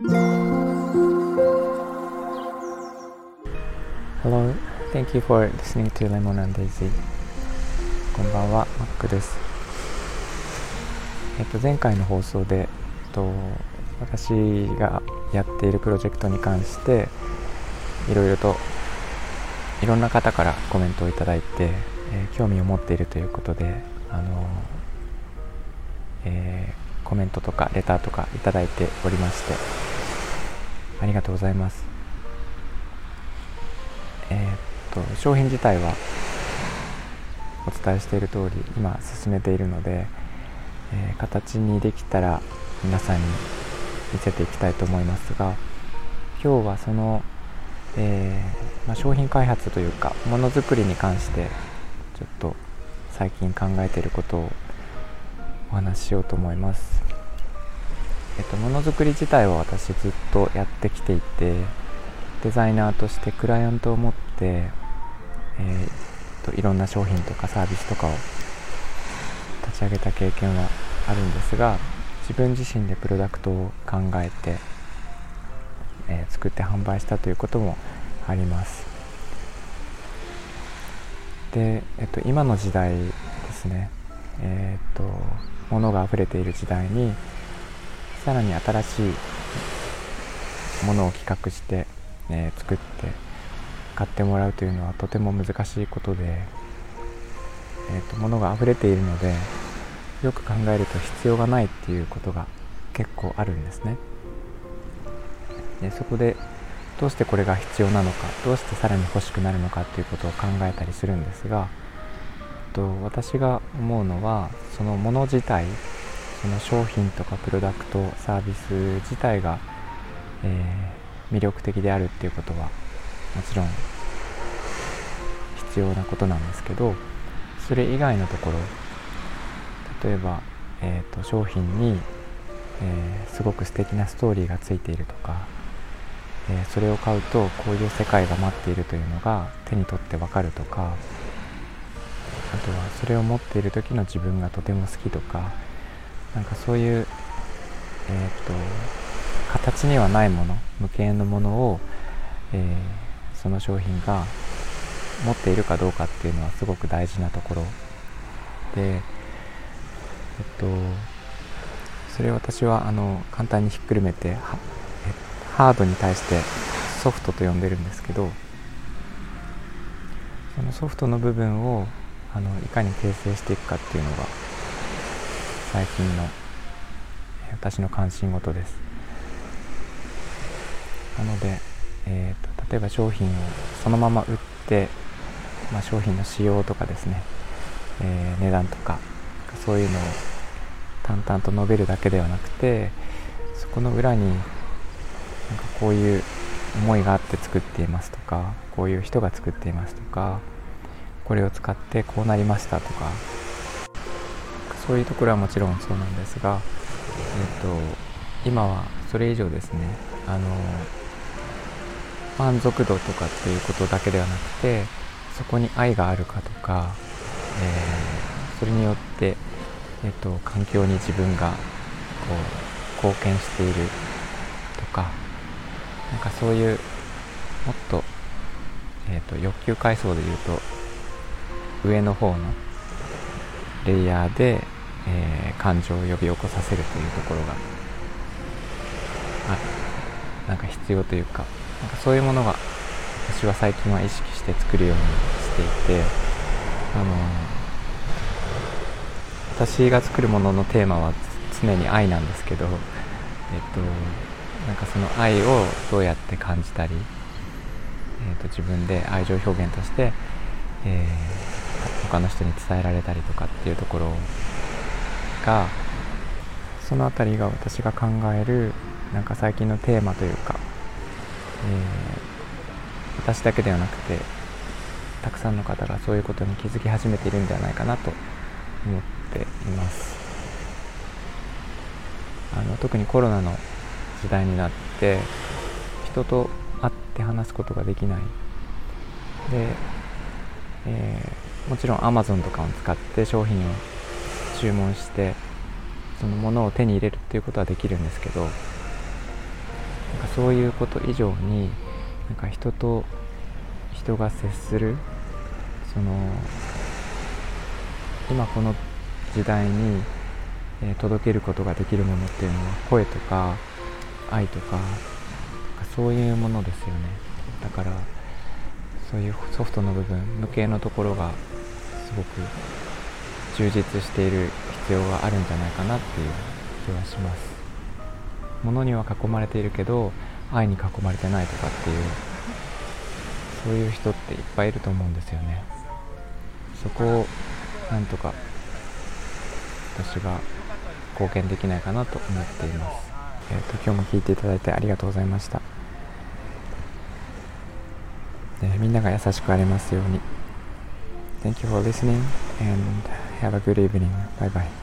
Hello, thank you for listening to Lemon and Daisy. こんばんは、マックです。えっと、前回の放送で、えっと、私がやっているプロジェクトに関して、いろいろといろんな方からコメントをいただいて、えー、興味を持っているということで、あのえー、コメントとかレターとかいただいておりましてありがとうございます。えー、っと商品自体はお伝えしている通り今進めているので、えー、形にできたら皆さんに見せていきたいと思いますが今日はその、えー、まあ、商品開発というかものづくりに関してちょっと最近考えていることを話しようと思います。えっと、ものづくり自体は私ずっとやってきていてデザイナーとしてクライアントを持って、えー、といろんな商品とかサービスとかを立ち上げた経験はあるんですが自分自身でプロダクトを考えて、えー、作って販売したということもありますで、えっと、今の時代ですねえー、っと物が溢れている時代にさらに新しいものを企画して、えー、作って買ってもらうというのはとても難しいことで、えーと、物が溢れているのでよく考えると必要がないっていうことが結構あるんですね。でそこでどうしてこれが必要なのかどうしてさらに欲しくなるのかっていうことを考えたりするんですがと私が思うのはそのもの自体その商品とかプロダクトサービス自体が、えー、魅力的であるっていうことはもちろん必要なことなんですけどそれ以外のところ例えば、えーと、商品に、えー、すごく素敵なストーリーがついているとか、えー、それを買うとこういう世界が待っているというのが手に取ってわかるとかあとはそれを持っている時の自分がとても好きとかなんかそういう、えーと、形にはないもの無形のものを、えー、その商品が持っているかどうかっていうのはすごく大事なところ。でえっとそれ私はあの簡単にひっくるめてハードに対してソフトと呼んでるんですけどそのソフトの部分をあのいかに形成していくかっていうのが最近の私の関心事です。なので、えーと、例えば商品をそのまま売って、まあ、商品の仕様とかですね、えー、値段とかそういうのを淡々と述べるだけではなくてそこの裏になんかこういう思いがあって作っていますとかこういう人が作っていますとかこれを使ってこうなりましたとか。そういうところはもちろんそうなんですが、えーと、今はそれ以上ですねあの満足度とかっていうことだけではなくてそこに愛があるかとか、えー、それによって、えーと、環境に自分がこう貢献しているとかなんかそういうもっと,、えーと欲求階層で言うと上の方のレイヤーで、えー、感情を呼び起こさせるというところがあなんか必要というかなんかそういうものが私は最近は意識して作るようにしていてあの私が作るもののテーマは常に愛なんですけど、えっと、なんかその愛をどうやって感じたり、えっと、自分で愛情表現として、えー他の人に伝えられたりとかっていうところがその辺りが私が考えるなんか最近のテーマというか、えー、私だけではなくてたくさんの方がそういうことに気づき始めているんではないかなと思っています。あの特にコロナの時代になって人と会って話すことができない。で、えーもちろん Amazon とかを使って商品を注文してそのものを手に入れるっていうことはできるんですけどなんかそういうこと以上になんか人と人が接するその今この時代に、え、届けることができるものっていうのは声とか愛とかそういうものですよね。だからそういうソフトの部分無形のところがすごく充実している必要があるんじゃないかなっていう気はします。物には囲まれているけど愛に囲まれてないとかっていうそういう人っていっぱいいると思うんですよね。そこをなんとか私が貢献できないかなと思っています、えーと、今日も聞いていただいてありがとうございました、え、みんなが優しくありますように Thank you for listening and have a good evening. Bye bye.